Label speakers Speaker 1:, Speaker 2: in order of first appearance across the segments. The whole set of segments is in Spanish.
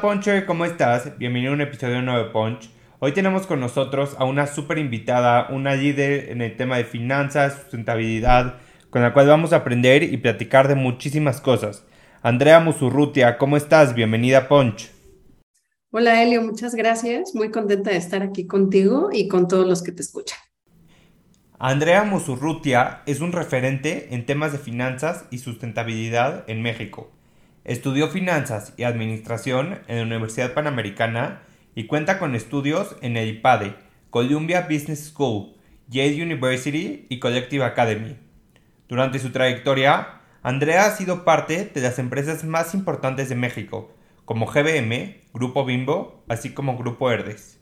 Speaker 1: Puncher, ¿cómo estás? Bienvenido a un episodio nuevo de Punch. Hoy tenemos con nosotros a una super invitada, una líder en el tema de finanzas, sustentabilidad, con la cual vamos a aprender y platicar de muchísimas cosas. Andrea Musurrutia, ¿cómo estás? Bienvenida a Punch.
Speaker 2: Hola Elio, muchas gracias. Muy contenta de estar aquí contigo y con todos los que te escuchan.
Speaker 1: Andrea Musurrutia es un referente en temas de finanzas y sustentabilidad en México. Estudió finanzas y administración en la Universidad Panamericana y cuenta con estudios en el IPADE, Columbia Business School, Yale University y Collective Academy. Durante su trayectoria, Andrea ha sido parte de las empresas más importantes de México, como GBM, Grupo Bimbo, así como Grupo Herdes.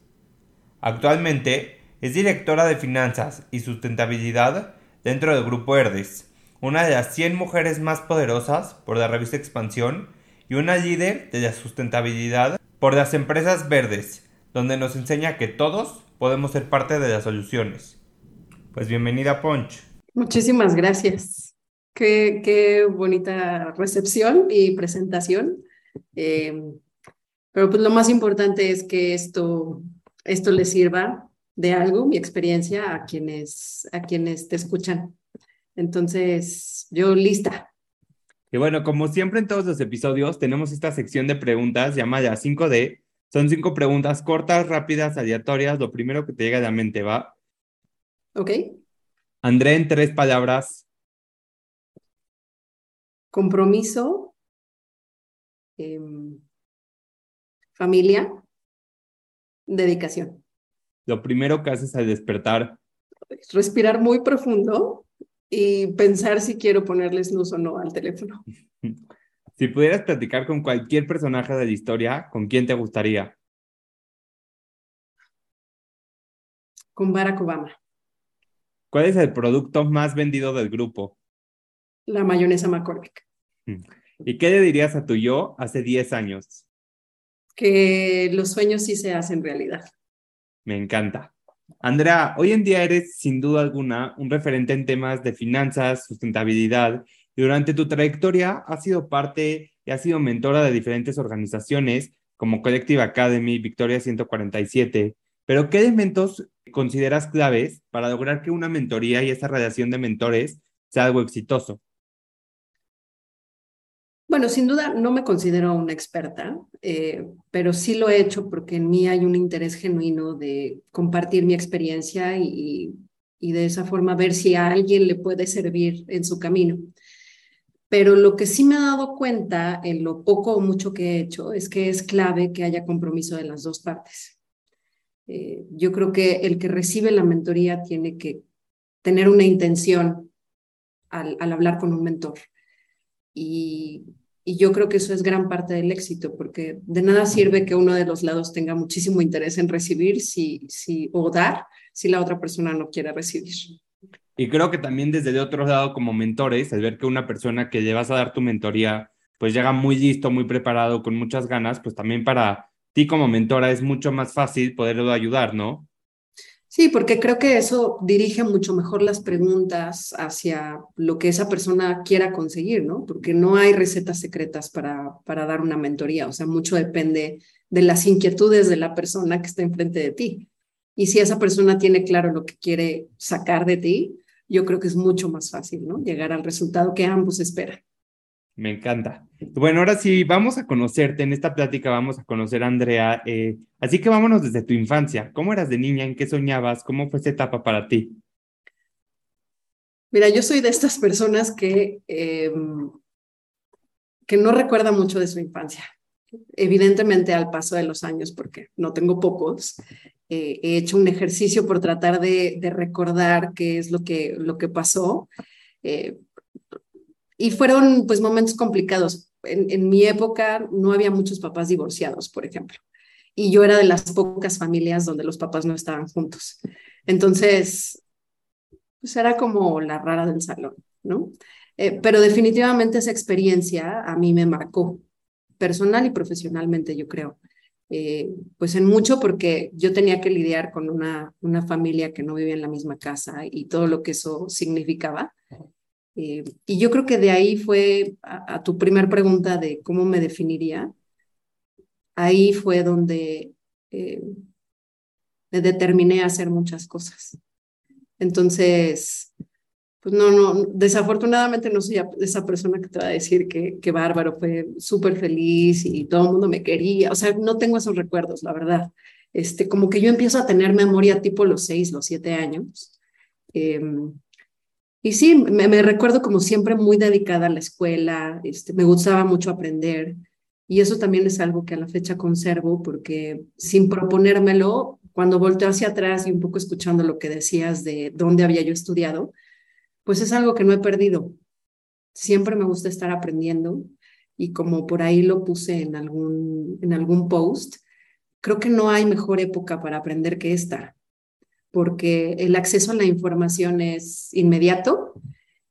Speaker 1: Actualmente es directora de finanzas y sustentabilidad dentro del Grupo Herdes, una de las 100 mujeres más poderosas por la revista Expansión y una líder de la sustentabilidad por las empresas verdes, donde nos enseña que todos podemos ser parte de las soluciones. Pues bienvenida Ponch.
Speaker 2: Muchísimas gracias. Qué, qué bonita recepción y presentación. Eh, pero pues lo más importante es que esto, esto le sirva de algo, mi experiencia, a quienes, a quienes te escuchan. Entonces, yo lista.
Speaker 1: Y bueno, como siempre en todos los episodios, tenemos esta sección de preguntas llamada 5D. Son cinco preguntas cortas, rápidas, aleatorias, lo primero que te llega a la mente, ¿va?
Speaker 2: Ok.
Speaker 1: André, en tres palabras.
Speaker 2: Compromiso, eh, familia, dedicación.
Speaker 1: Lo primero que haces al despertar.
Speaker 2: Respirar muy profundo y pensar si quiero ponerles luz o no al teléfono.
Speaker 1: Si pudieras platicar con cualquier personaje de la historia, ¿con quién te gustaría?
Speaker 2: Con Barack Obama.
Speaker 1: ¿Cuál es el producto más vendido del grupo?
Speaker 2: La mayonesa McCormick.
Speaker 1: ¿Y qué le dirías a tu yo hace 10 años?
Speaker 2: Que los sueños sí se hacen realidad.
Speaker 1: Me encanta. Andrea, hoy en día eres sin duda alguna un referente en temas de finanzas, sustentabilidad, y durante tu trayectoria has sido parte y has sido mentora de diferentes organizaciones como Collective Academy, Victoria 147. Pero, ¿qué elementos consideras claves para lograr que una mentoría y esa relación de mentores sea algo exitoso?
Speaker 2: Bueno, sin duda no me considero una experta, eh, pero sí lo he hecho porque en mí hay un interés genuino de compartir mi experiencia y, de esa forma ver si a alguien le puede servir en su camino. Pero lo que sí me he dado cuenta en lo poco o mucho que he hecho es que es clave que haya compromiso de las dos partes. Eh, yo creo que el que recibe la mentoría tiene que tener una intención al, al hablar con un mentor. Y, y, yo creo que eso es gran parte del éxito, porque de nada sirve que uno de los lados tenga muchísimo interés en recibir si, si, o dar si la otra persona no quiere recibir.
Speaker 1: Y creo que también desde el otro lado, como mentores, al ver que una persona que le vas a dar tu mentoría, pues llega muy listo, muy preparado, con muchas ganas, pues también para ti como mentora es mucho más fácil poderlo ayudar, ¿no?
Speaker 2: Sí, porque creo que eso dirige mucho mejor las preguntas hacia lo que esa persona quiera conseguir, ¿no? Porque no hay recetas secretas para, para dar una mentoría, o sea, mucho depende de las inquietudes de la persona que está enfrente de ti. Y si esa persona tiene claro lo que quiere sacar de ti, yo creo que es mucho más fácil, ¿no? Llegar al resultado que ambos esperan.
Speaker 1: Me encanta. Bueno, ahora sí, vamos a conocerte. En esta plática vamos a conocer a Andrea. Eh, así que vámonos desde tu infancia. ¿Cómo eras de niña? ¿En qué soñabas? ¿Cómo fue esa etapa para ti?
Speaker 2: Mira, yo soy de estas personas que, eh, que no recuerda mucho de su infancia. Evidentemente al paso de los años, porque no tengo pocos, eh, he hecho un ejercicio por tratar de, de, recordar qué es lo que, lo que pasó. Eh, y fueron pues momentos complicados. En, mi época no había muchos papás divorciados, por ejemplo. y yo era de las pocas familias donde los papás no estaban juntos. Entonces, pues era como la rara del salón, ¿no? Eh, pero definitivamente esa experiencia a mí me marcó personal y profesionalmente, yo creo. Eh, pues en mucho porque yo tenía que lidiar con una, una familia que no vivía en la misma casa y todo lo que eso significaba. Eh, y yo creo que de ahí fue a, tu primer pregunta de cómo me definiría. Ahí fue donde eh, me determiné a hacer muchas cosas. Entonces, pues no, no, desafortunadamente no soy esa persona que te va a decir que, que bárbaro, fue súper feliz y todo el mundo me quería. O sea, no tengo esos recuerdos, la verdad. Este, como que yo empiezo a tener memoria tipo los seis, los siete años. Em, y sí, me, recuerdo como siempre muy dedicada a la escuela, este, me gustaba mucho aprender. Y eso también es algo que a la fecha conservo porque sin proponérmelo, cuando volteo hacia atrás y un poco escuchando lo que decías de dónde había yo estudiado, pues es algo que no he perdido. Siempre me gusta estar aprendiendo y como por ahí lo puse en algún, en algún post, creo que no hay mejor época para aprender que esta, porque el acceso a la información es inmediato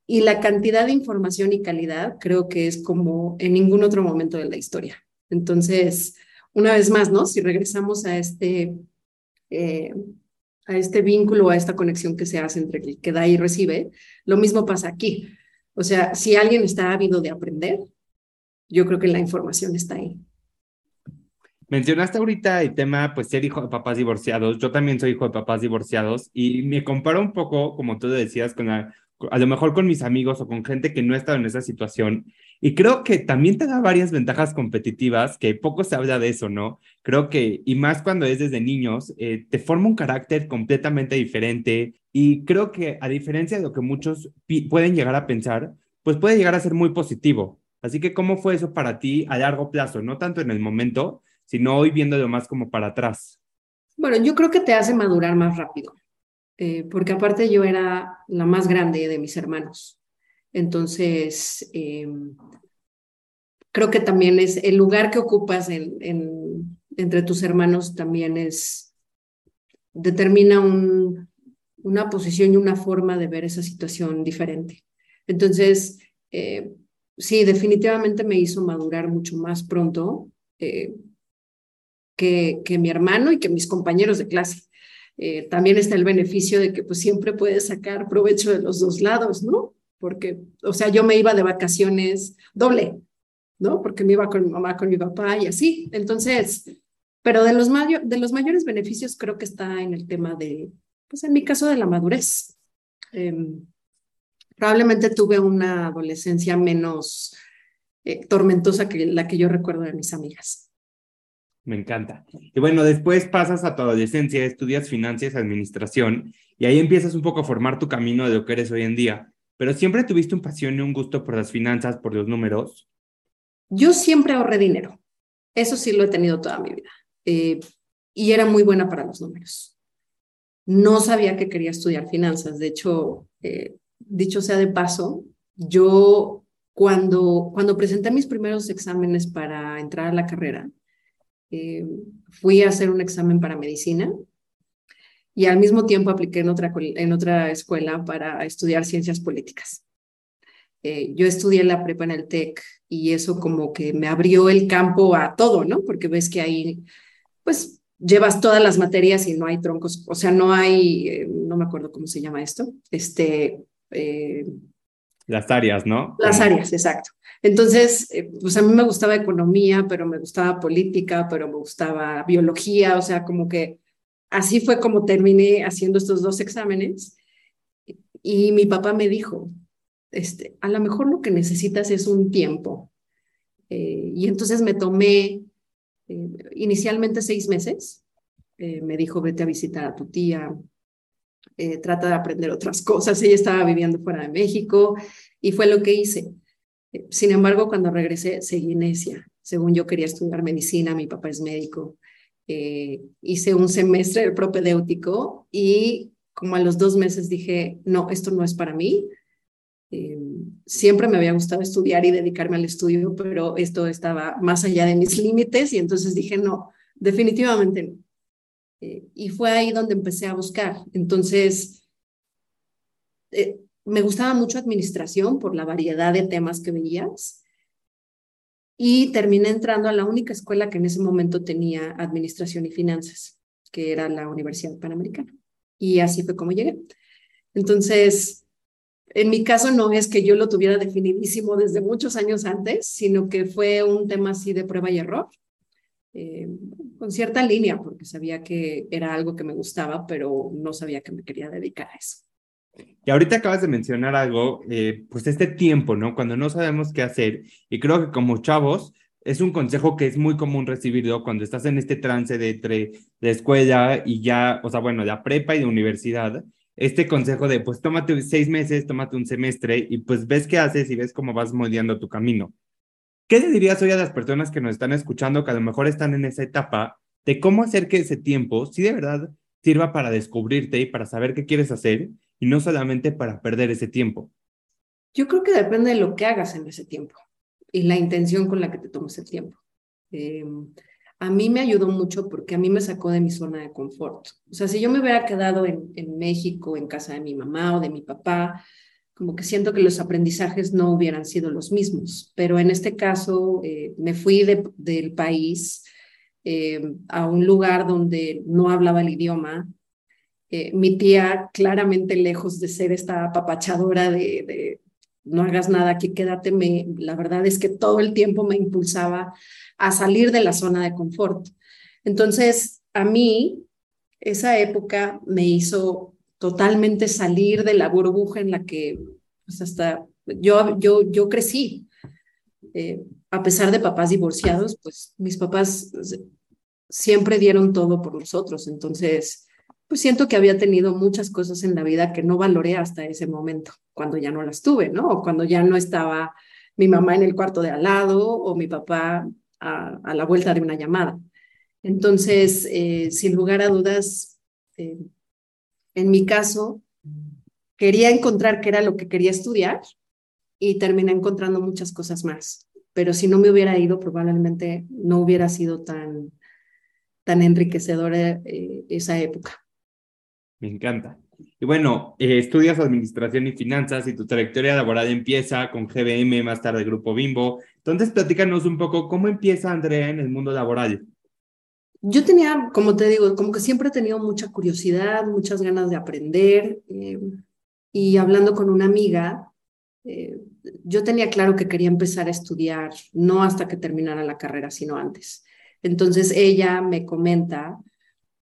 Speaker 2: y la cantidad de información y calidad creo que es como en ningún otro momento de la historia. Entonces, una vez más, ¿no? Si regresamos a este eh, a este vínculo, a esta conexión que se hace entre el que da y recibe, lo mismo pasa aquí. O sea, si alguien está ávido de aprender, yo creo que la información está ahí.
Speaker 1: Mencionaste ahorita el tema, pues, ser hijo de papás divorciados. Yo también soy hijo de papás divorciados y me comparo un poco, como tú decías, con la, a lo mejor con mis amigos o con gente que no ha estado en esa situación. Y creo que también te da varias ventajas competitivas, que poco se habla de eso, ¿no? Creo que, y más cuando es desde niños, eh, te forma un carácter completamente diferente. Y creo que, a diferencia de lo que muchos pueden llegar a pensar, pues puede llegar a ser muy positivo. Así que, ¿cómo fue eso para ti a largo plazo? No tanto en el momento, sino hoy viéndolo más como para atrás.
Speaker 2: Bueno, yo creo que te hace madurar más rápido. Eh, porque aparte yo era la más grande de mis hermanos. Entonces, em, creo que también es el lugar que ocupas en, entre tus hermanos también es, determina una posición y una forma de ver esa situación diferente. Entonces, eh, sí, definitivamente me hizo madurar mucho más pronto eh, que, que mi hermano y que mis compañeros de clase. Eh, también está el beneficio de que pues siempre puedes sacar provecho de los dos lados, ¿no? Porque, o sea, yo me iba de vacaciones doble, ¿no? Porque me iba con mi mamá, con mi papá y así. Entonces, pero de los, de los mayores beneficios creo que está en el tema de, pues en mi caso, de la madurez. Em, probablemente tuve una adolescencia menos eh, tormentosa que la que yo recuerdo de mis amigas.
Speaker 1: Me encanta. Y bueno, después pasas a tu adolescencia, estudias finanzas, administración, y ahí empiezas un poco a formar tu camino de lo que eres hoy en día. Pero siempre tuviste un pasión y un gusto por las finanzas, por los números.
Speaker 2: Yo siempre ahorré dinero. Eso sí lo he tenido toda mi vida. Eh, y era muy buena para los números. No sabía que quería estudiar finanzas. De hecho, eh, dicho sea de paso, yo cuando, cuando presenté mis primeros exámenes para entrar a la carrera, eh, fui a hacer un examen para medicina y al mismo tiempo apliqué en otra, en otra escuela para estudiar ciencias políticas. Eh, yo estudié la prepa en el TEC y eso como que me abrió el campo a todo, ¿no? Porque ves que ahí, pues, llevas todas las materias y no hay troncos, o sea, no hay, eh, no me acuerdo cómo se llama esto, este...
Speaker 1: las áreas, ¿no?
Speaker 2: Las áreas, exacto. Entonces, eh, pues a mí me gustaba economía, pero me gustaba política, pero me gustaba biología, o sea, como que así fue como terminé haciendo estos dos exámenes. Y mi papá me dijo, este, a lo mejor lo que necesitas es un tiempo. Eh, y entonces me tomé eh, inicialmente seis meses. me dijo, vete a visitar a tu tía, trata de aprender otras cosas. Ella estaba viviendo fuera de México y fue lo que hice. Sin embargo, cuando regresé, seguí necia. Según yo quería estudiar medicina, mi papá es médico. Eh, hice un semestre del propedéutico y como a los dos meses dije, no, esto no es para mí. Eh, siempre me había gustado estudiar y dedicarme al estudio, pero esto estaba más allá de mis límites y entonces dije, no, definitivamente no. Eh, y fue ahí donde empecé a buscar. Entonces, eh, me gustaba mucho administración por la variedad de temas que veías y terminé entrando a la única escuela que en ese momento tenía administración y finanzas, que era la Universidad Panamericana. Y así fue como llegué. Entonces, en mi caso no es que yo lo tuviera definidísimo desde muchos años antes, sino que fue un tema así de prueba y error, eh, con cierta línea, porque sabía que era algo que me gustaba, pero no sabía que me quería dedicar a eso.
Speaker 1: Y ahorita acabas de mencionar algo, eh, pues este tiempo, ¿no? Cuando no sabemos qué hacer, y creo que como chavos, es un consejo que es muy común recibirlo cuando estás en este trance de, entre, de escuela y ya, o sea, bueno, de prepa y de universidad, este consejo de, pues tómate seis meses, tómate un semestre y pues ves qué haces y ves cómo vas moldeando tu camino. ¿Qué le dirías hoy a las personas que nos están escuchando, que a lo mejor están en esa etapa, de cómo hacer que ese tiempo, si de verdad sirva para descubrirte y para saber qué quieres hacer y no solamente para perder ese tiempo?
Speaker 2: Yo creo que depende de lo que hagas en ese tiempo y la intención con la que te tomes el tiempo. Em, a mí me ayudó mucho porque a mí me sacó de mi zona de confort. O sea, si yo me hubiera quedado en, en México, en casa de mi mamá o de mi papá, como que siento que los aprendizajes no hubieran sido los mismos. Pero en este caso, eh, me fui del país em, a un lugar donde no hablaba el idioma, eh, mi tía claramente lejos de ser esta apapachadora de, no hagas nada aquí, quédate, me, la verdad es que todo el tiempo me impulsaba a salir de la zona de confort. Entonces, a mí, esa época me hizo totalmente salir de la burbuja en la que pues hasta yo, yo, yo crecí. Eh, a pesar de papás divorciados, pues mis papás siempre dieron todo por nosotros. Entonces, pues siento que había tenido muchas cosas en la vida que no valoré hasta ese momento, cuando ya no las tuve, ¿no? Cuando ya no estaba mi mamá en el cuarto de al lado o mi papá a, la vuelta de una llamada. Entonces, eh, sin lugar a dudas, eh, en mi caso, quería encontrar qué era lo que quería estudiar y terminé encontrando muchas cosas más. Pero si no me hubiera ido, probablemente no hubiera sido tan, tan enriquecedora eh, esa época.
Speaker 1: Me encanta. Y bueno, eh, estudias administración y finanzas y tu trayectoria laboral empieza con GBM, más tarde Grupo Bimbo. Entonces, platícanos un poco cómo empieza Andrea en el mundo laboral.
Speaker 2: Yo tenía, como te digo, como que siempre he tenido mucha curiosidad, muchas ganas de aprender. Eh, y hablando con una amiga, eh, yo tenía claro que quería empezar a estudiar, no hasta que terminara la carrera, sino antes. Entonces ella me comenta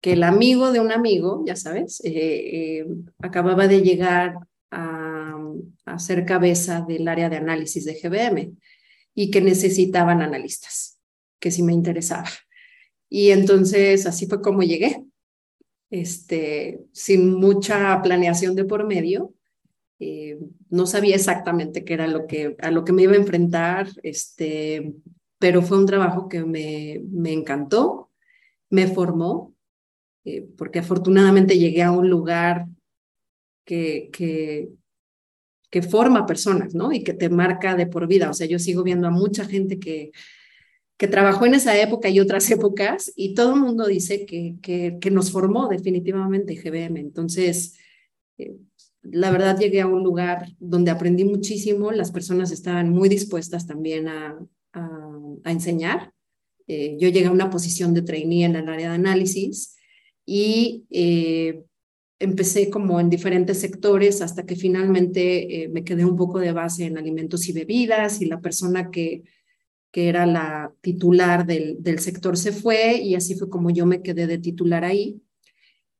Speaker 2: que el amigo de un amigo, ya sabes, eh, eh, acababa de llegar a, a, ser cabeza del área de análisis de GBM y que necesitaban analistas, que sí me interesaba. Y entonces así fue como llegué, este, sin mucha planeación de por medio. Eh, no sabía exactamente qué era lo que, a lo que me iba a enfrentar, este, pero fue un trabajo que me, me encantó, me formó eh, porque afortunadamente llegué a un lugar que, que, que forma personas, ¿no? Y que te marca de por vida. O sea, yo sigo viendo a mucha gente que, trabajó en esa época y otras épocas, y todo el mundo dice que, que, nos formó definitivamente GBM. Entonces, eh, la verdad llegué a un lugar donde aprendí muchísimo, las personas estaban muy dispuestas también a, a, enseñar. Eh, yo llegué a una posición de trainee en el área de análisis y eh, empecé como en diferentes sectores hasta que finalmente me quedé un poco de base en alimentos y bebidas y la persona que, que era la titular del, del sector se fue y así fue como yo me quedé de titular ahí.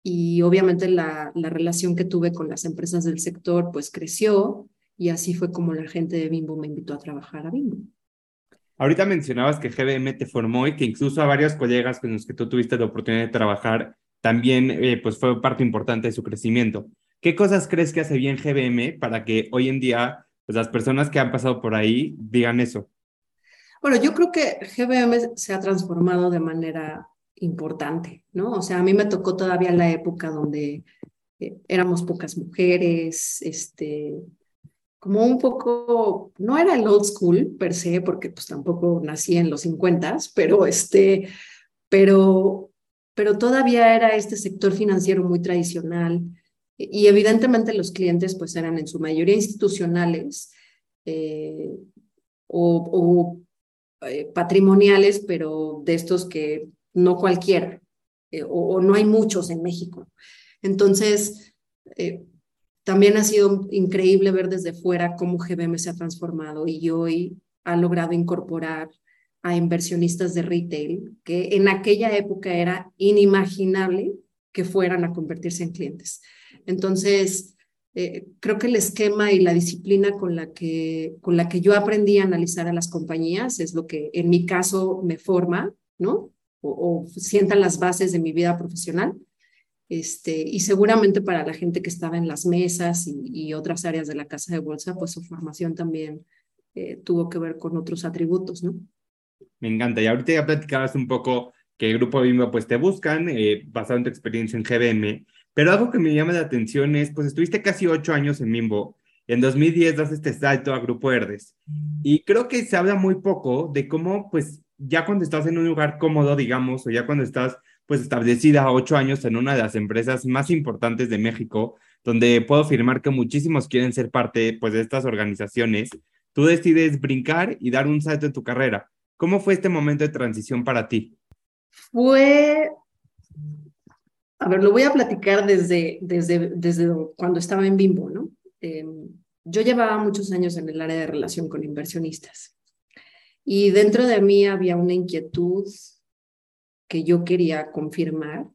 Speaker 2: Y obviamente la, la relación que tuve con las empresas del sector pues creció y así fue como la gente de Bimbo me invitó a trabajar a Bimbo.
Speaker 1: Ahorita mencionabas que GBM te formó y que incluso a varios colegas con los que tú tuviste la oportunidad de trabajar también eh, pues fue parte importante de su crecimiento. ¿Qué cosas crees que hace bien GBM para que hoy en día pues, las personas que han pasado por ahí digan eso?
Speaker 2: Bueno, yo creo que GBM se ha transformado de manera importante, ¿no? O sea, a mí me tocó todavía la época donde eh, éramos pocas mujeres, este, como un poco, no era el old school per se, porque pues tampoco nací en los 50, pero este, pero, pero todavía era este sector financiero muy tradicional y evidentemente los clientes pues eran en su mayoría institucionales eh, o, eh, patrimoniales, pero de estos que no cualquiera eh, o, no hay muchos en México. Entonces, también ha sido increíble ver desde fuera cómo GBM se ha transformado y hoy ha logrado incorporar a inversionistas de retail que en aquella época era inimaginable que fueran a convertirse en clientes. Entonces, eh, creo que el esquema y la disciplina con la, que, con la que yo aprendí a analizar a las compañías es lo que en mi caso me forma, ¿no? O, o sientan las bases de mi vida profesional. Este, y seguramente para la gente que estaba en las mesas y, otras áreas de la casa de bolsa, pues su formación también eh, tuvo que ver con otros atributos, ¿no?
Speaker 1: Me encanta. Y ahorita ya platicabas un poco que el grupo Bimbo pues te buscan, eh, basado en tu experiencia en GBM, pero algo que me llama la atención es, pues estuviste casi ocho años en Bimbo, y en 2010 das este salto a Grupo Verdes. Y creo que se habla muy poco de cómo, pues, ya cuando estás en un lugar cómodo, digamos, o ya cuando estás, pues, establecida ocho años en una de las empresas más importantes de México, donde puedo afirmar que muchísimos quieren ser parte, pues, de estas organizaciones, tú decides brincar y dar un salto en tu carrera. ¿Cómo fue este momento de transición para ti?
Speaker 2: Fue a ver, lo voy a platicar desde, desde, desde cuando estaba en Bimbo, ¿no? Em, yo llevaba muchos años en el área de relación con inversionistas y dentro de mí había una inquietud que yo quería confirmar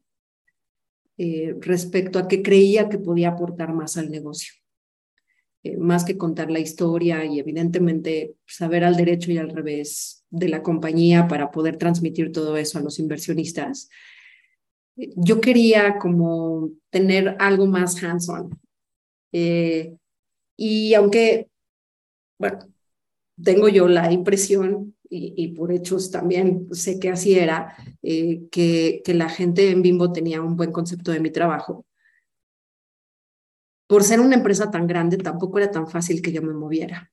Speaker 2: eh, respecto a que creía que podía aportar más al negocio. Eh, más que contar la historia y evidentemente saber al derecho y al revés de la compañía para poder transmitir todo eso a los inversionistas, yo quería como tener algo más hands-on. Eh, y aunque, bueno, tengo yo la impresión, y, por hechos también sé que así era, eh, que, que la gente en Bimbo tenía un buen concepto de mi trabajo. Por ser una empresa tan grande, tampoco era tan fácil que yo me moviera.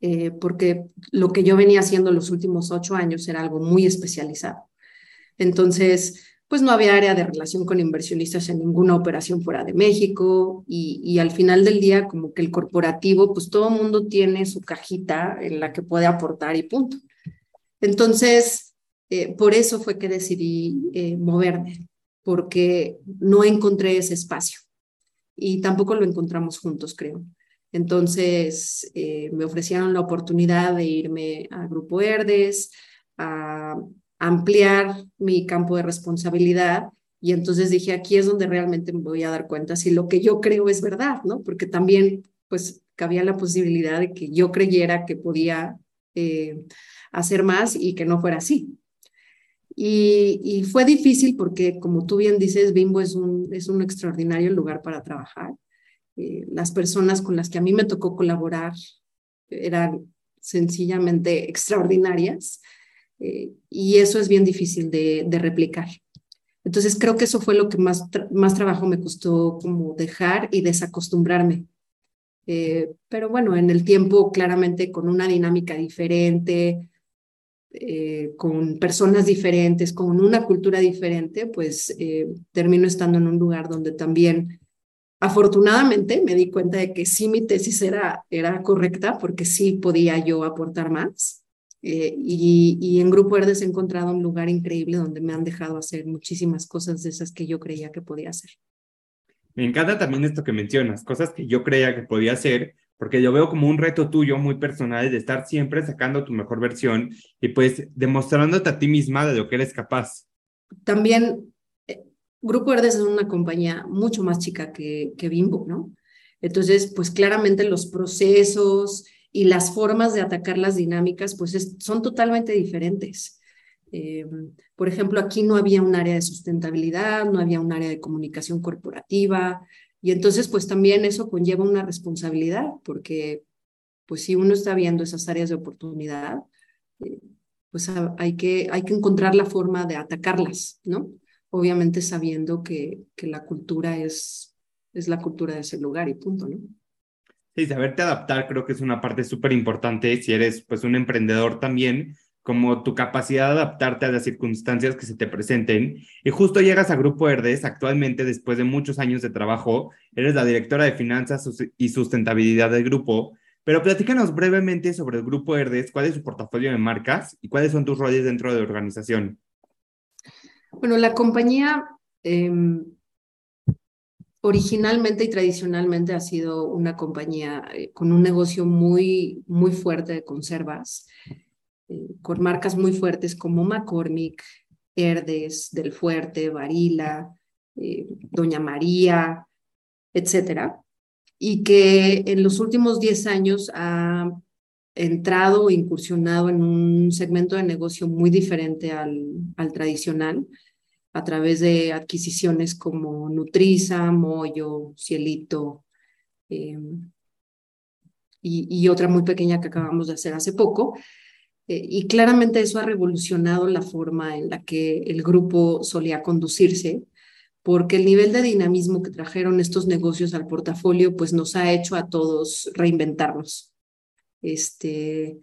Speaker 2: Eh, porque lo que yo venía haciendo los últimos ocho años era algo muy especializado. Entonces, pues no había área de relación con inversionistas en ninguna operación fuera de México y, al final del día como que el corporativo, pues todo mundo tiene su cajita en la que puede aportar y punto. Entonces, eh, por eso fue que decidí eh, moverme, porque no encontré ese espacio y tampoco lo encontramos juntos, creo. Entonces, eh, me ofrecieron la oportunidad de irme a Grupo Verdes, a ampliar mi campo de responsabilidad. Y entonces dije, aquí es donde realmente me voy a dar cuenta si lo que yo creo es verdad, ¿no? Porque también, pues, cabía la posibilidad de que yo creyera que podía eh, hacer más y que no fuera así. Y, fue difícil porque, como tú bien dices, Bimbo es un, es un extraordinario lugar para trabajar. Eh, las personas con las que a mí me tocó colaborar eran sencillamente extraordinarias. Eh, y eso es bien difícil de, replicar. Entonces creo que eso fue lo que más, más trabajo me costó como dejar y desacostumbrarme. Eh, pero bueno, en el tiempo claramente con una dinámica diferente, eh, con personas diferentes, con una cultura diferente, pues termino estando en un lugar donde también afortunadamente me di cuenta de que sí mi tesis era, era correcta porque sí podía yo aportar más eh, y, en Grupo Verdes he encontrado un lugar increíble donde me han dejado hacer muchísimas cosas de esas que yo creía que podía hacer.
Speaker 1: Me encanta también esto que mencionas, cosas que yo creía que podía hacer, porque yo veo como un reto tuyo muy personal de estar siempre sacando tu mejor versión y pues demostrándote a ti misma de lo que eres capaz.
Speaker 2: También eh, Grupo Verdes es una compañía mucho más chica que, que Bimbo, ¿no? Entonces, pues claramente los procesos, y las formas de atacar las dinámicas pues son totalmente diferentes. Eh, por ejemplo, aquí no había un área de sustentabilidad, no había un área de comunicación corporativa y entonces pues también eso conlleva una responsabilidad porque pues si uno está viendo esas áreas de oportunidad, eh, pues hay que, hay que encontrar la forma de atacarlas, ¿no? Obviamente sabiendo que, que la cultura es, es la cultura de ese lugar y punto, ¿no?
Speaker 1: Sí, saberte adaptar creo que es una parte súper importante si eres pues un emprendedor también, como tu capacidad de adaptarte a las circunstancias que se te presenten. Y justo llegas a Grupo Herdes, actualmente después de muchos años de trabajo, eres la directora de finanzas y sustentabilidad del grupo. Pero platícanos brevemente sobre el Grupo Herdes, cuál es su portafolio de marcas y cuáles son tus roles dentro de la organización.
Speaker 2: Bueno, la compañía em, originalmente y tradicionalmente ha sido una compañía eh, con un negocio muy, muy fuerte de conservas. Eh, con marcas muy fuertes como McCormick, Herdes, Del Fuerte, Varila, eh, Doña María, etcétera, y que en los últimos 10 años ha entrado o incursionado en un segmento de negocio muy diferente al, al tradicional a través de adquisiciones como Nutriza, Moyo, Cielito eh, y, otra muy pequeña que acabamos de hacer hace poco, eh, y claramente eso ha revolucionado la forma en la que el grupo solía conducirse, porque el nivel de dinamismo que trajeron estos negocios al portafolio, pues nos ha hecho a todos reinventarnos. Este,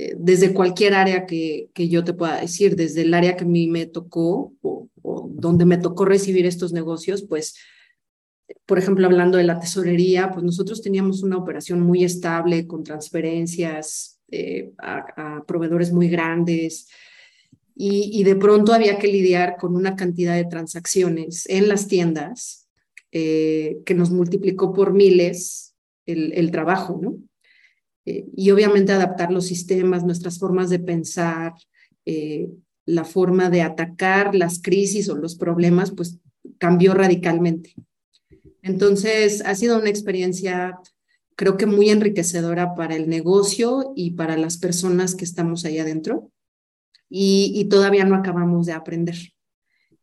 Speaker 2: eh, desde cualquier área que, que, yo te pueda decir, desde el área que a mí me tocó o, donde me tocó recibir estos negocios, pues, por ejemplo, hablando de la tesorería, pues nosotros teníamos una operación muy estable con transferencias eh, a, proveedores muy grandes y, de pronto había que lidiar con una cantidad de transacciones en las tiendas eh, que nos multiplicó por miles el, trabajo, ¿no? Eh, y obviamente adaptar los sistemas, nuestras formas de pensar, la forma de atacar las crisis o los problemas, pues cambió radicalmente. Entonces, ha sido una experiencia creo que muy enriquecedora para el negocio y para las personas que estamos ahí adentro. Y, todavía no acabamos de aprender.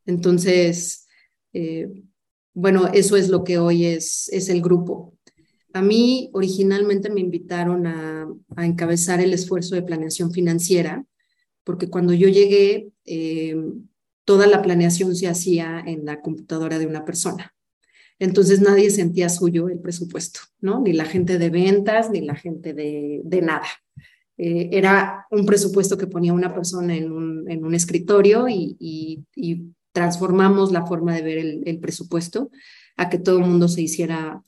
Speaker 2: Entonces, eh, bueno, eso es lo que hoy es, es el grupo. A mí originalmente me invitaron a, encabezar el esfuerzo de planeación financiera, porque cuando yo llegué, eh, toda la planeación se hacía en la computadora de una persona. Entonces nadie sentía suyo el presupuesto, ¿no? Ni la gente de ventas, ni la gente de, nada. Eh, era un presupuesto que ponía una persona en un, escritorio y, transformamos la forma de ver el, presupuesto a que todo el mundo se hiciera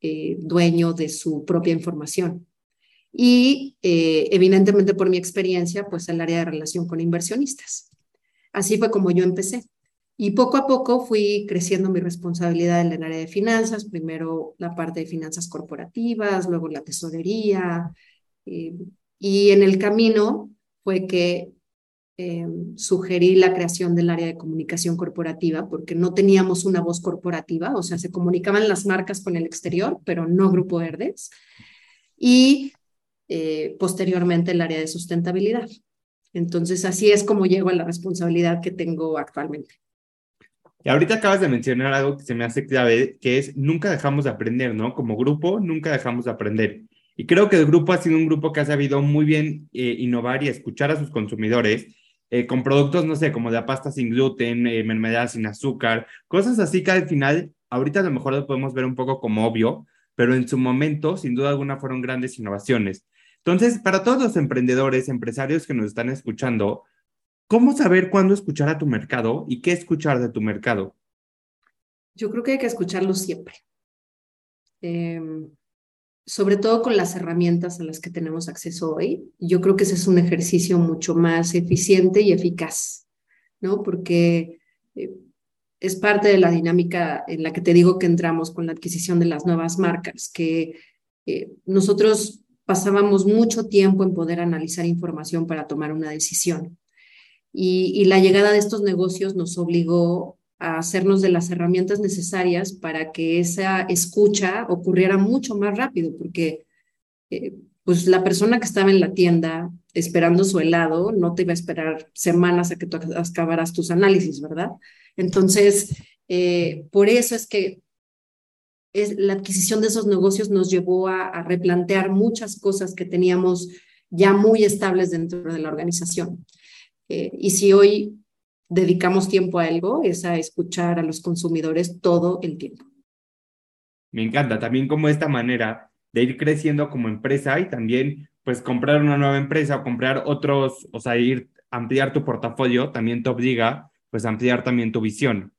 Speaker 2: eh, dueño de su propia información. Y eh, evidentemente por mi experiencia, pues el área de relación con inversionistas. Así fue como yo empecé. Y poco a poco fui creciendo mi responsabilidad en el área de finanzas, primero la parte de finanzas corporativas, luego la tesorería. Eh, y en el camino fue que eh, sugerí la creación del área de comunicación corporativa porque no teníamos una voz corporativa, o sea, se comunicaban las marcas con el exterior, pero no Grupo Verdes. Y eh, posteriormente el área de sustentabilidad. Entonces, así es como llego a la responsabilidad que tengo actualmente.
Speaker 1: Y ahorita acabas de mencionar algo que se me hace clave, que es nunca dejamos de aprender, ¿no? Como grupo, nunca dejamos de aprender. Y creo que el grupo ha sido un grupo que ha sabido muy bien eh, innovar y escuchar a sus consumidores eh, con productos, no sé, como la pasta sin gluten, eh, mermelada sin azúcar, cosas así que al final, ahorita a lo mejor lo podemos ver un poco como obvio, pero en su momento, sin duda alguna, fueron grandes innovaciones. Entonces, para todos los emprendedores, empresarios que nos están escuchando, ¿Cómo saber cuándo escuchar a tu mercado y qué escuchar de tu mercado?
Speaker 2: Yo creo que hay que escucharlo siempre. Em, sobre todo con las herramientas a las que tenemos acceso hoy. Yo creo que ese es un ejercicio mucho más eficiente y eficaz, ¿no? Porque eh, es parte de la dinámica en la que te digo que entramos con la adquisición de las nuevas marcas, que eh, nosotros pasábamos mucho tiempo en poder analizar información para tomar una decisión. Y, la llegada de estos negocios nos obligó a hacernos de las herramientas necesarias para que esa escucha ocurriera mucho más rápido, porque eh, pues la persona que estaba en la tienda esperando su helado no te iba a esperar semanas a que tú acabaras tus análisis, ¿verdad? Entonces, eh, por eso es que es, la adquisición de esos negocios nos llevó a, replantear muchas cosas que teníamos ya muy estables dentro de la organización. Eh, y si hoy dedicamos tiempo a algo, es a escuchar a los consumidores todo el tiempo.
Speaker 1: Me encanta también como esta manera de ir creciendo como empresa y también pues comprar una nueva empresa o comprar otros, o sea, ir ampliar tu portafolio también te obliga pues a ampliar también tu visión.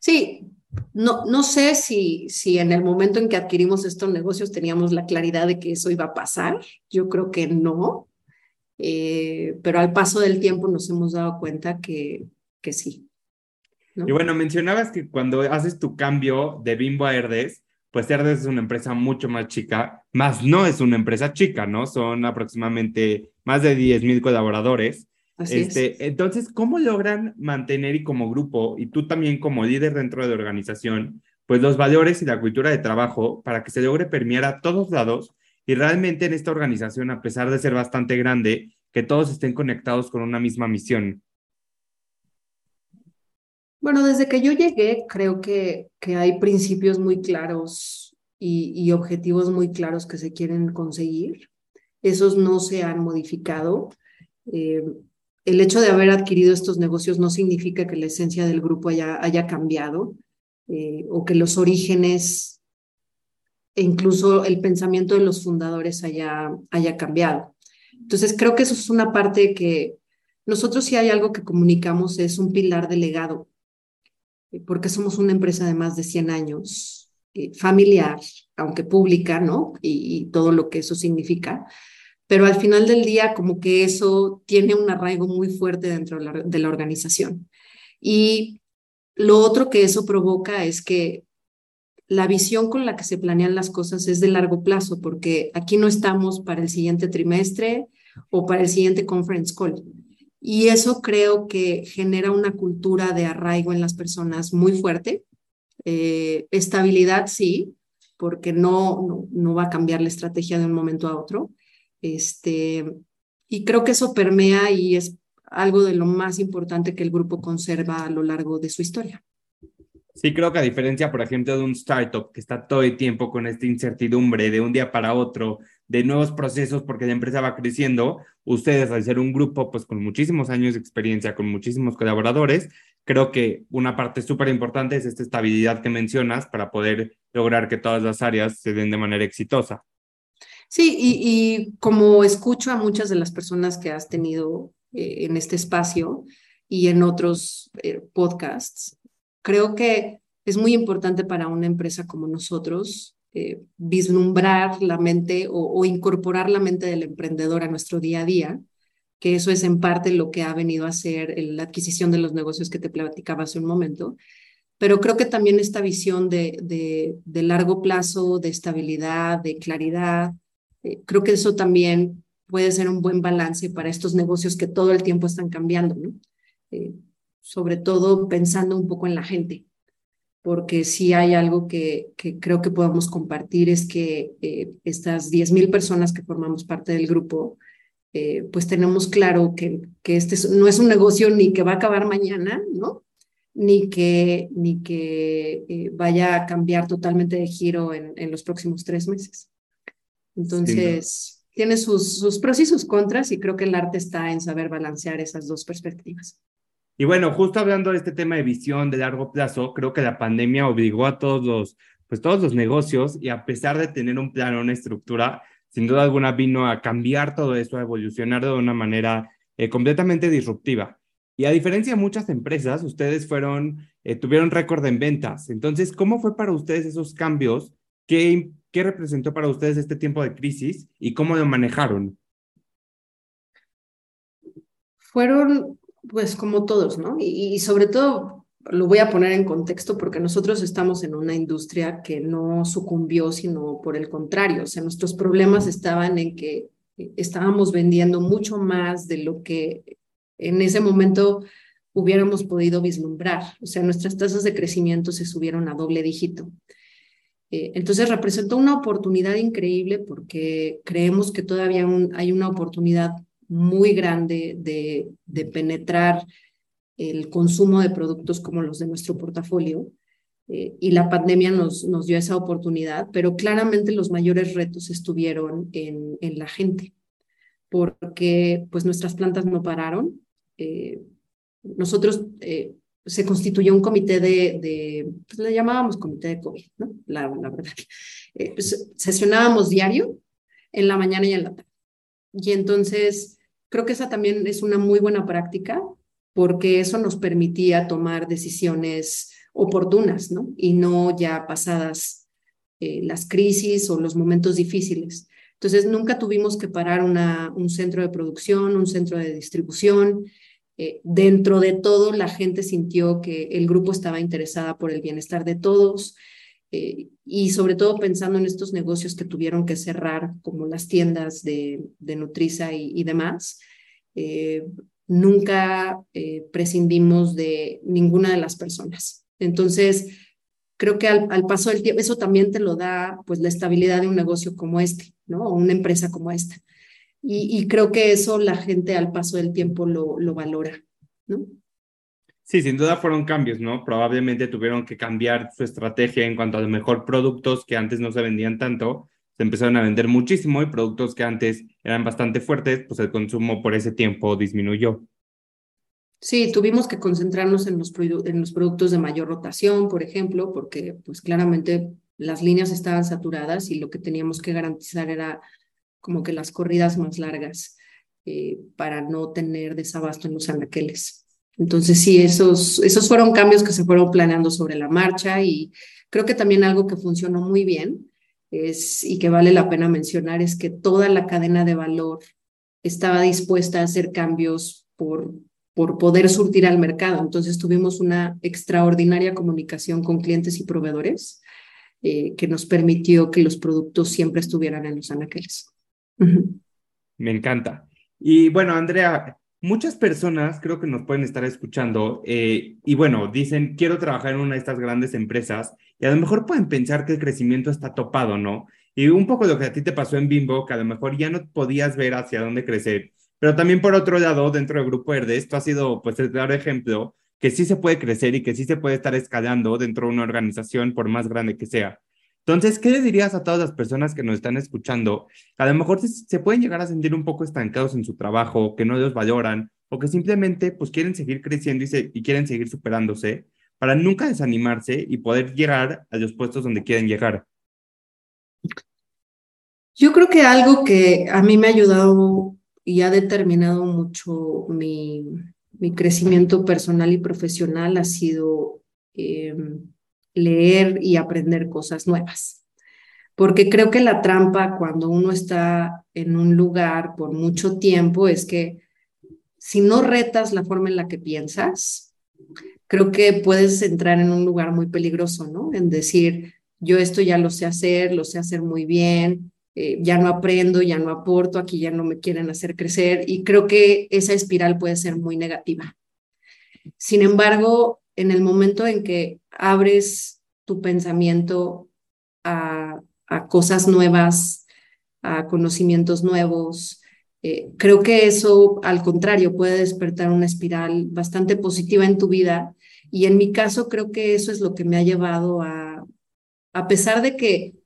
Speaker 2: Sí, no, no sé si, si en el momento en que adquirimos estos negocios teníamos la claridad de que eso iba a pasar. Yo creo que no, eh, pero al paso del tiempo nos hemos dado cuenta que, que sí.
Speaker 1: Y bueno, mencionabas que cuando haces tu cambio de Bimbo a Herdes, pues Herdes es una empresa mucho más chica, más no es una empresa chica, ¿no? Son aproximadamente más de 10 mil colaboradores. este, Entonces, ¿cómo logran mantener y como grupo, y tú también como líder dentro de la organización, pues los valores y la cultura de trabajo para que se logre permear a todos lados y realmente en esta organización, a pesar de ser bastante grande, que todos estén conectados con una misma misión?
Speaker 2: Bueno, desde que yo llegué, creo que, que hay principios muy claros y, objetivos muy claros que se quieren conseguir. Esos no se han modificado. Eh, el hecho de haber adquirido estos negocios no significa que la esencia del grupo haya, haya cambiado eh, o que los orígenes e incluso el pensamiento de los fundadores haya, haya cambiado. Entonces, creo que eso es una parte que nosotros si hay algo que comunicamos es un pilar de legado porque somos una empresa de más de 100 años, eh, familiar, aunque pública, ¿no? Y, todo lo que eso significa. Pero al final del día, como que eso tiene un arraigo muy fuerte dentro de la organización. Y lo otro que eso provoca es que la visión con la que se planean las cosas es de largo plazo, porque aquí no estamos para el siguiente trimestre o para el siguiente conference call. Y eso creo que genera una cultura de arraigo en las personas muy fuerte. Eh, estabilidad sí, porque no, no, no, va a cambiar la estrategia de un momento a otro. Este, y creo que eso permea y es algo de lo más importante que el grupo conserva a lo largo de su historia.
Speaker 1: Sí, creo que a diferencia, por ejemplo, de un startup que está todo el tiempo con esta incertidumbre de un día para otro, de nuevos procesos porque la empresa va creciendo, ustedes al ser un grupo pues con muchísimos años de experiencia, con muchísimos colaboradores, creo que una parte súper importante es esta estabilidad que mencionas para poder lograr que todas las áreas se den de manera exitosa.
Speaker 2: Sí, y, como escucho a muchas de las personas que has tenido eh, en este espacio y en otros eh, podcasts, Creo que es muy importante para una empresa como nosotros eh, vislumbrar la mente o, incorporar la mente del emprendedor a nuestro día a día, que eso es en parte lo que ha venido a ser la adquisición de los negocios que te platicaba hace un momento. Pero creo que también esta visión de, de, largo plazo, de estabilidad, de claridad, eh, creo que eso también puede ser un buen balance para estos negocios que todo el tiempo están cambiando. ¿no? Eh, sobre todo pensando un poco en la gente, porque si hay algo que, que creo que podamos compartir es que eh, estas 10.000 personas que formamos parte del grupo, eh, pues tenemos claro que, que este no es un negocio ni que va a acabar mañana, ¿no? Ni que, ni que eh, vaya a cambiar totalmente de giro en, en los próximos tres meses. Entonces, tiene sus, sus pros y sus contras y creo que el arte está en saber balancear esas dos perspectivas.
Speaker 1: Y bueno, justo hablando de este tema de visión de largo plazo, creo que la pandemia obligó a todos los, pues todos los negocios y a pesar de tener un plan o una estructura, sin duda alguna vino a cambiar todo eso, a evolucionar de una manera eh, completamente disruptiva. Y a diferencia de muchas empresas, ustedes fueron, eh, tuvieron récord en ventas. Entonces, ¿cómo fue para ustedes esos cambios? ¿Qué, ¿Qué representó para ustedes este tiempo de crisis y cómo lo manejaron?
Speaker 2: Fueron pues como todos, ¿no? Y, sobre todo lo voy a poner en contexto porque nosotros estamos en una industria que no sucumbió, sino por el contrario, o sea, nuestros problemas estaban en que estábamos vendiendo mucho más de lo que en ese momento hubiéramos podido vislumbrar, o sea, nuestras tasas de crecimiento se subieron a doble dígito. Eh, entonces representó una oportunidad increíble porque creemos que todavía hay una oportunidad muy grande de, de penetrar el consumo de productos como los de nuestro portafolio. Eh, y la pandemia nos, nos dio esa oportunidad, pero claramente los mayores retos estuvieron en, en la gente, porque pues nuestras plantas no pararon. Eh, nosotros eh, se constituyó un comité de, de pues le llamábamos comité de COVID, ¿no? La, la verdad. Pues, sesionábamos diario, en la mañana y en la tarde y entonces creo que esa también es una muy buena práctica porque eso nos permitía tomar decisiones oportunas, ¿no? Y no ya pasadas eh, las crisis o los momentos difíciles. Entonces, nunca tuvimos que parar un centro de producción, un centro de distribución. Eh, dentro de todo, la gente sintió que el grupo estaba interesada por el bienestar de todos eh, y sobre todo pensando en estos negocios que tuvieron que cerrar, como las tiendas de, de Nutriza y, y demás. nunca prescindimos de ninguna de las personas. Entonces, creo que al, paso del tiempo, eso también te lo da pues la estabilidad de un negocio como este, ¿no? O una empresa como esta. Y, creo que eso la gente al paso del tiempo lo, lo valora, ¿no?
Speaker 1: Sí, sin duda fueron cambios, ¿no? Probablemente tuvieron que cambiar su estrategia en cuanto a los mejor productos que antes no se vendían tanto, se empezaron a vender muchísimo y productos que antes eran bastante fuertes, pues el consumo por ese tiempo disminuyó.
Speaker 2: Sí, tuvimos que concentrarnos en los, en los productos de mayor rotación, por ejemplo, porque pues claramente las líneas estaban saturadas y lo que teníamos que garantizar era como que las corridas más largas eh, para no tener desabasto en los anaqueles. Entonces sí, esos, esos fueron cambios que se fueron planeando sobre la marcha y creo que también algo que funcionó muy bien es, y que vale la pena mencionar es que toda la cadena de valor estaba dispuesta a hacer cambios por por poder surtir al mercado. Entonces tuvimos una extraordinaria comunicación con clientes y proveedores eh, que nos permitió que los productos siempre estuvieran en los anaqueles.
Speaker 1: Me encanta. Y bueno, Andrea, muchas personas creo que nos pueden estar escuchando eh, y bueno, dicen, quiero trabajar en una de estas grandes empresas y a lo mejor pueden pensar que el crecimiento está topado, ¿no? Y un poco lo que a ti te pasó en Bimbo, que a lo mejor ya no podías ver hacia dónde crecer pero también por otro lado, dentro del Grupo Verde, esto ha sido pues el claro ejemplo que sí se puede crecer y que sí se puede estar escalando dentro de una organización por más grande que sea. Entonces, ¿qué le dirías a todas las personas que nos están escuchando? a lo mejor se, pueden llegar a sentir un poco estancados en su trabajo, que no los valoran o que simplemente pues quieren seguir creciendo y, quieren seguir superándose para nunca desanimarse y poder llegar a los puestos donde quieren llegar.
Speaker 2: Yo creo que algo que a mí me ha ayudado y ha determinado mucho mi, mi crecimiento personal y profesional ha sido em, leer y aprender cosas nuevas. Porque creo que la trampa cuando uno está en un lugar por mucho tiempo es que si no retas la forma en la que piensas, creo que puedes entrar en un lugar muy peligroso, ¿no? En decir, yo esto ya lo sé hacer, lo sé hacer muy bien, eh, ya no aprendo, ya no aporto, aquí ya no me quieren hacer crecer y creo que esa espiral puede ser muy negativa. Sin embargo, en el momento en que abres tu pensamiento a, cosas nuevas, a conocimientos nuevos, eh, creo que eso, al contrario, puede despertar una espiral bastante positiva en tu vida. Y en mi caso, creo que eso es lo que me ha llevado a, a pesar de que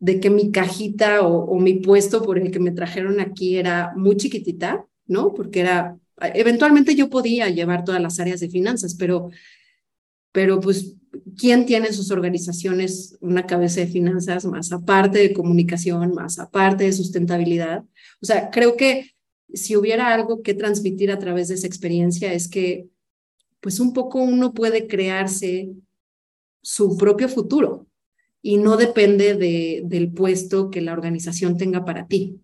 Speaker 2: de que mi cajita o, mi puesto por el que me trajeron aquí era muy chiquitita, ¿no? Porque era, eventualmente yo podía llevar todas las áreas de finanzas, pero, pero pues, ¿quién tiene en sus organizaciones una cabeza de finanzas más aparte de comunicación, más aparte de sustentabilidad? O sea, creo que si hubiera algo que transmitir a través de esa experiencia es que, pues un poco uno puede crearse su propio futuro, y no depende de, del puesto que la organización tenga para ti.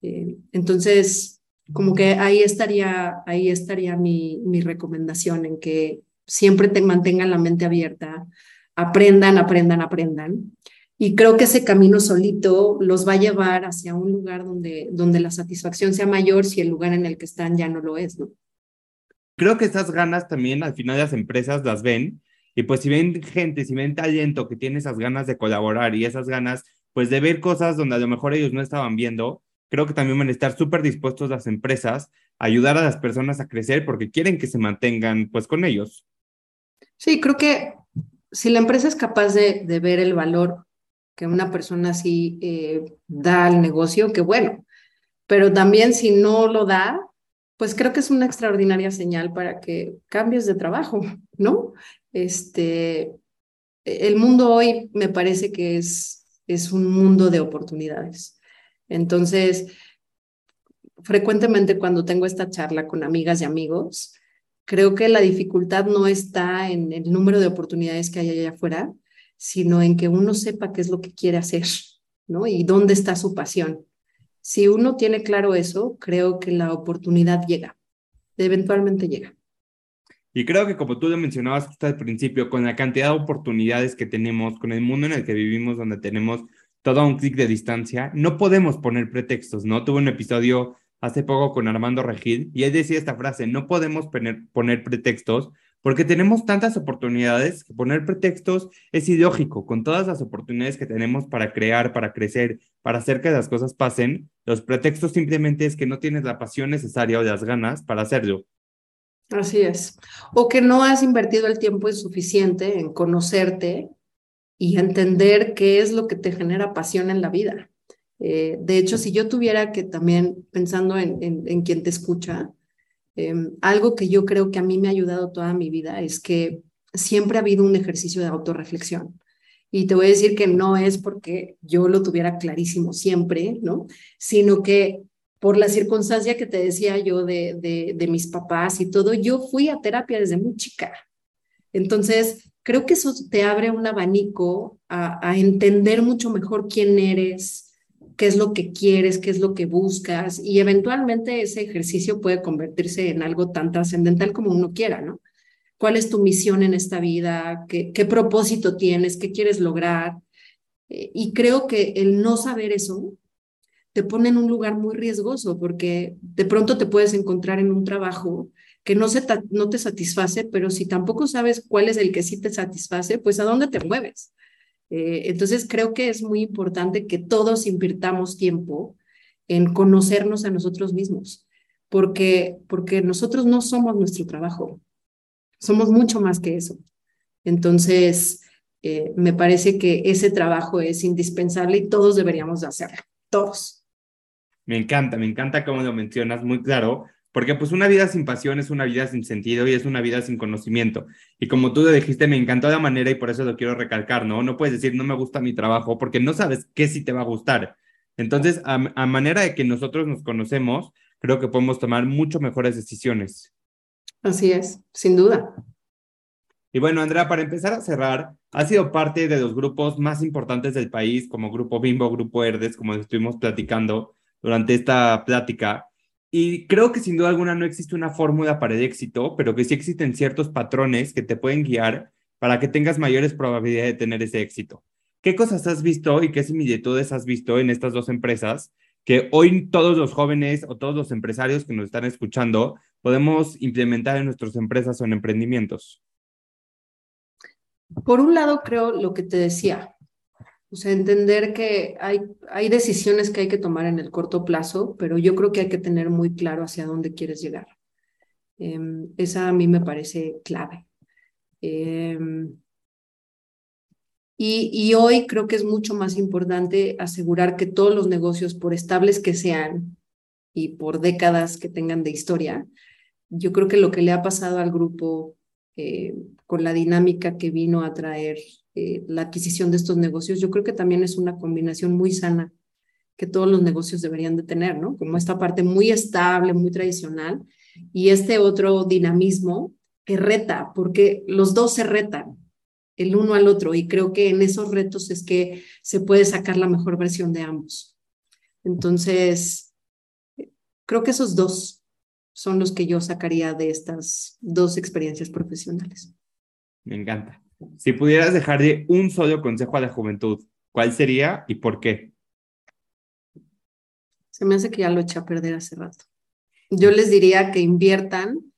Speaker 2: Eh, entonces, como que ahí estaría, ahí estaría mi, mi recomendación en que siempre te mantengan la mente abierta, aprendan, aprendan, aprendan. Y creo que ese camino solito los va a llevar hacia un lugar donde, donde la satisfacción sea mayor si el lugar en el que están ya no lo es.
Speaker 1: Creo que esas ganas también al final las empresas las ven y pues si ven gente, si ven talento que tiene esas ganas de colaborar y esas ganas, pues de ver cosas donde a lo mejor ellos no estaban viendo, creo que también van a estar súper dispuestos las empresas a ayudar a las personas a crecer porque quieren que se mantengan pues con ellos.
Speaker 2: Sí, creo que si la empresa es capaz de, ver el valor que una persona así eh, da al negocio, que bueno, pero también si no lo da, pues creo que es una extraordinaria señal para que cambies de trabajo, ¿no? Este, el mundo hoy me parece que es, es un mundo de oportunidades. Entonces, frecuentemente cuando tengo esta charla con amigas y amigos, creo que la dificultad no está en el número de oportunidades que hay allá afuera, sino en que uno sepa qué es lo que quiere hacer, ¿no? Y dónde está su pasión. Si uno tiene claro eso, creo que la oportunidad llega, eventualmente llega.
Speaker 1: Y creo que como tú lo mencionabas hasta el principio, con la cantidad de oportunidades que tenemos, con el mundo en el que vivimos, donde tenemos todo un clic de distancia, no podemos poner pretextos, ¿no? Tuve un episodio hace poco con Armando Regil y él decía esta frase, no podemos poner, poner pretextos porque tenemos tantas oportunidades que poner pretextos es ilógico. Con todas las oportunidades que tenemos para crear, para crecer, para hacer que las cosas pasen, los pretextos simplemente es que no tienes la pasión necesaria o las ganas para hacerlo.
Speaker 2: Así es. O que no has invertido el tiempo suficiente en conocerte y entender qué es lo que te genera pasión en la vida. Eh, de hecho, si yo tuviera que también, pensando en, en, quien te escucha, em, algo que yo creo que a mí me ha ayudado toda mi vida es que siempre ha habido un ejercicio de autorreflexión. Y te voy a decir que no es porque yo lo tuviera clarísimo siempre, ¿no? Sino que por la circunstancia que te decía yo de, de, mis papás y todo, yo fui a terapia desde muy chica. Entonces, creo que eso te abre un abanico a, entender mucho mejor quién eres, qué es lo que quieres, qué es lo que buscas y eventualmente ese ejercicio puede convertirse en algo tan trascendental como uno quiera, ¿no? ¿Cuál es tu misión en esta vida? ¿Qué, propósito tienes? ¿Qué quieres lograr? Eh, y creo que el no saber eso te pone en un lugar muy riesgoso porque de pronto te puedes encontrar en un trabajo que no, se no te satisface, pero si tampoco sabes cuál es el que sí te satisface, pues a dónde te mueves. Eh, entonces creo que es muy importante que todos invirtamos tiempo en conocernos a nosotros mismos, porque, porque nosotros no somos nuestro trabajo, somos mucho más que eso. Entonces, eh, me parece que ese trabajo es indispensable y todos deberíamos de hacerlo, todos.
Speaker 1: Me encanta, me encanta cómo lo mencionas, muy claro, porque pues una vida sin pasión es una vida sin sentido y es una vida sin conocimiento. Y como tú lo dijiste, me encantó la manera y por eso lo quiero recalcar, ¿no? No puedes decir no me gusta mi trabajo porque no sabes qué sí te va a gustar. Entonces, a, a manera de que nosotros nos conocemos, creo que podemos tomar mucho mejores decisiones.
Speaker 2: Así es, sin duda.
Speaker 1: Y bueno, Andrea, para empezar a cerrar, ha sido parte de los grupos más importantes del país, como Grupo Bimbo, Grupo Herdes, como estuvimos platicando durante esta plática. Y creo que sin duda alguna no existe una fórmula para el éxito, pero que sí existen ciertos patrones que te pueden guiar para que tengas mayores probabilidades de tener ese éxito. ¿Qué cosas has visto y qué similitudes has visto en estas dos empresas que hoy todos los jóvenes o todos los empresarios que nos están escuchando podemos implementar en nuestras empresas o en emprendimientos?
Speaker 2: Por un lado, creo lo que te decía, o sea, entender que hay, hay decisiones que hay que tomar en el corto plazo, pero yo creo que hay que tener muy claro hacia dónde quieres llegar. Eh, esa a mí me parece clave. Eh, y, y, hoy creo que es mucho más importante asegurar que todos los negocios, por estables que sean y por décadas que tengan de historia, yo creo que lo que le ha pasado al grupo eh, con la dinámica que vino a traer eh, la adquisición de estos negocios, yo creo que también es una combinación muy sana que todos los negocios deberían de tener, ¿no? Como esta parte muy estable, muy tradicional y este otro dinamismo que reta, porque los dos se retan el uno al otro y creo que en esos retos es que se puede sacar la mejor versión de ambos. Entonces, creo que esos dos son los que yo sacaría de estas dos experiencias profesionales.
Speaker 1: Me encanta. Si pudieras dejarle un solo consejo a la juventud, ¿cuál sería y por qué?
Speaker 2: Se me hace que ya lo eché a perder hace rato. Yo les diría que inviertan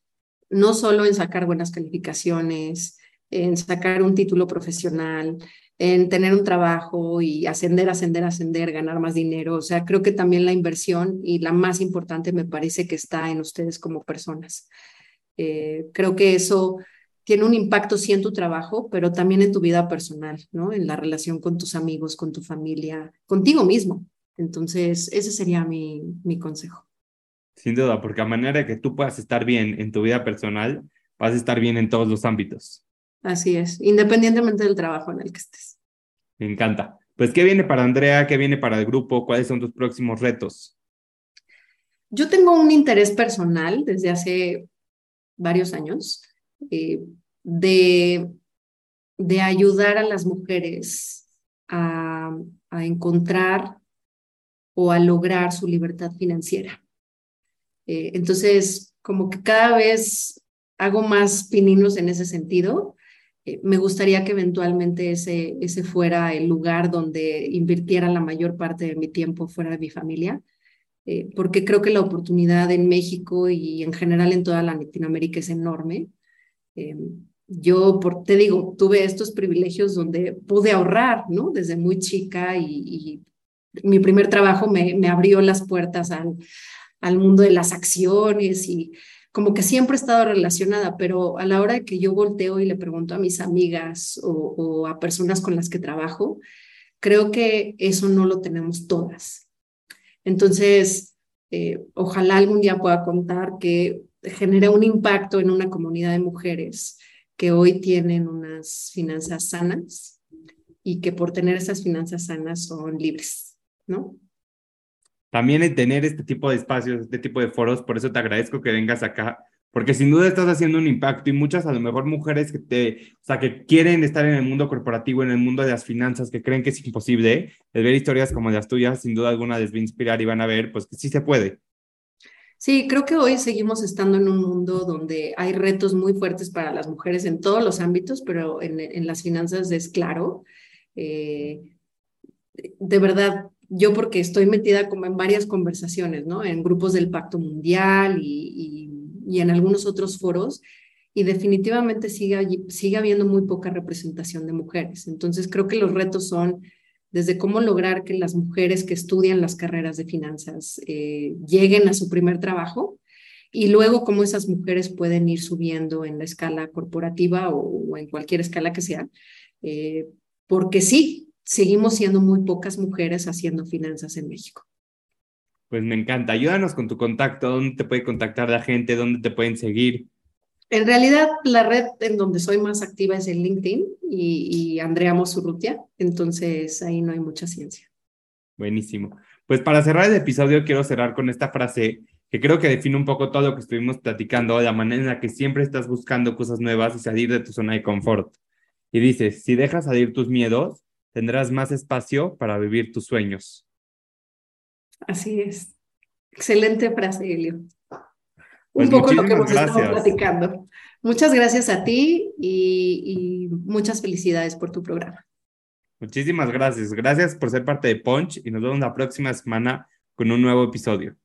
Speaker 2: no solo en sacar buenas calificaciones, en sacar un título profesional, en tener un trabajo y ascender, ascender, ascender, ganar más dinero. O sea, creo que también la inversión y la más importante me parece que está en ustedes como personas. Eh, creo que eso tiene un impacto sí en tu trabajo, pero también en tu vida personal, ¿no? En la relación con tus amigos, con tu familia, contigo mismo. Entonces, ese sería mi, mi consejo.
Speaker 1: Sin duda, porque a manera que tú puedas estar bien en tu vida personal, vas a estar bien en todos los ámbitos.
Speaker 2: Así es, independientemente del trabajo en el que estés.
Speaker 1: Me encanta. Pues, ¿qué viene para Andrea? ¿Qué viene para el grupo? ¿Cuáles son tus próximos retos?
Speaker 2: yo tengo un interés personal desde hace varios años eh, de, de ayudar a las mujeres a, a encontrar o a lograr su libertad financiera. Eh, entonces, como que cada vez hago más pininos en ese sentido. Eh, me gustaría que eventualmente ese, ese fuera el lugar donde invirtiera la mayor parte de mi tiempo fuera de mi familia, eh, porque creo que la oportunidad en México y en general en toda Latinoamérica es enorme. yo, por, te digo, tuve estos privilegios donde pude ahorrar, ¿no? Desde muy chica y, y mi primer trabajo me, me abrió las puertas al, al mundo de las acciones y como que siempre he estado relacionada, pero a la hora de que yo volteo y le pregunto a mis amigas o, a personas con las que trabajo, creo que eso no lo tenemos todas. Entonces, eh, ojalá algún día pueda contar que genere un impacto en una comunidad de mujeres que hoy tienen unas finanzas sanas y que por tener esas finanzas sanas son libres, ¿no?
Speaker 1: También en tener este tipo de espacios, este tipo de foros, por eso te agradezco que vengas acá, porque sin duda estás haciendo un impacto y muchas a lo mejor mujeres que te, o sea, que quieren estar en el mundo corporativo, en el mundo de las finanzas, que creen que es imposible, el ver historias como las tuyas, sin duda alguna les va a inspirar y van a ver, pues que sí se puede.
Speaker 2: Sí, creo que hoy seguimos estando en un mundo donde hay retos muy fuertes para las mujeres en todos los ámbitos, pero en, en las finanzas es claro. Eh, de verdad, yo porque estoy metida como en varias conversaciones, ¿no? En grupos del Pacto Mundial y, en algunos otros foros, y definitivamente sigue, sigue habiendo muy poca representación de mujeres. Entonces, creo que los retos son desde cómo lograr que las mujeres que estudian las carreras de finanzas eh, lleguen a su primer trabajo y luego cómo esas mujeres pueden ir subiendo en la escala corporativa o, en cualquier escala que sea. Eh, porque sí, seguimos siendo muy pocas mujeres haciendo finanzas en México.
Speaker 1: Pues me encanta. Ayúdanos con tu contacto, dónde te puede contactar la gente, dónde te pueden seguir.
Speaker 2: En realidad, la red en donde soy más activa es en LinkedIn y, Andrea Mosurrutia, entonces ahí no hay mucha ciencia.
Speaker 1: Buenísimo. Pues para cerrar el episodio, quiero cerrar con esta frase que creo que define un poco todo lo que estuvimos platicando, la manera en la que siempre estás buscando cosas nuevas y salir de tu zona de confort. Y dices, si dejas salir tus miedos, tendrás más espacio para vivir tus sueños.
Speaker 2: Así es. Excelente frase, Elio. Un pues poco lo que hemos estado platicando. Muchas gracias a ti y, y muchas felicidades por tu programa.
Speaker 1: Muchísimas gracias. Gracias por ser parte de Punch y nos vemos la próxima semana con un nuevo episodio.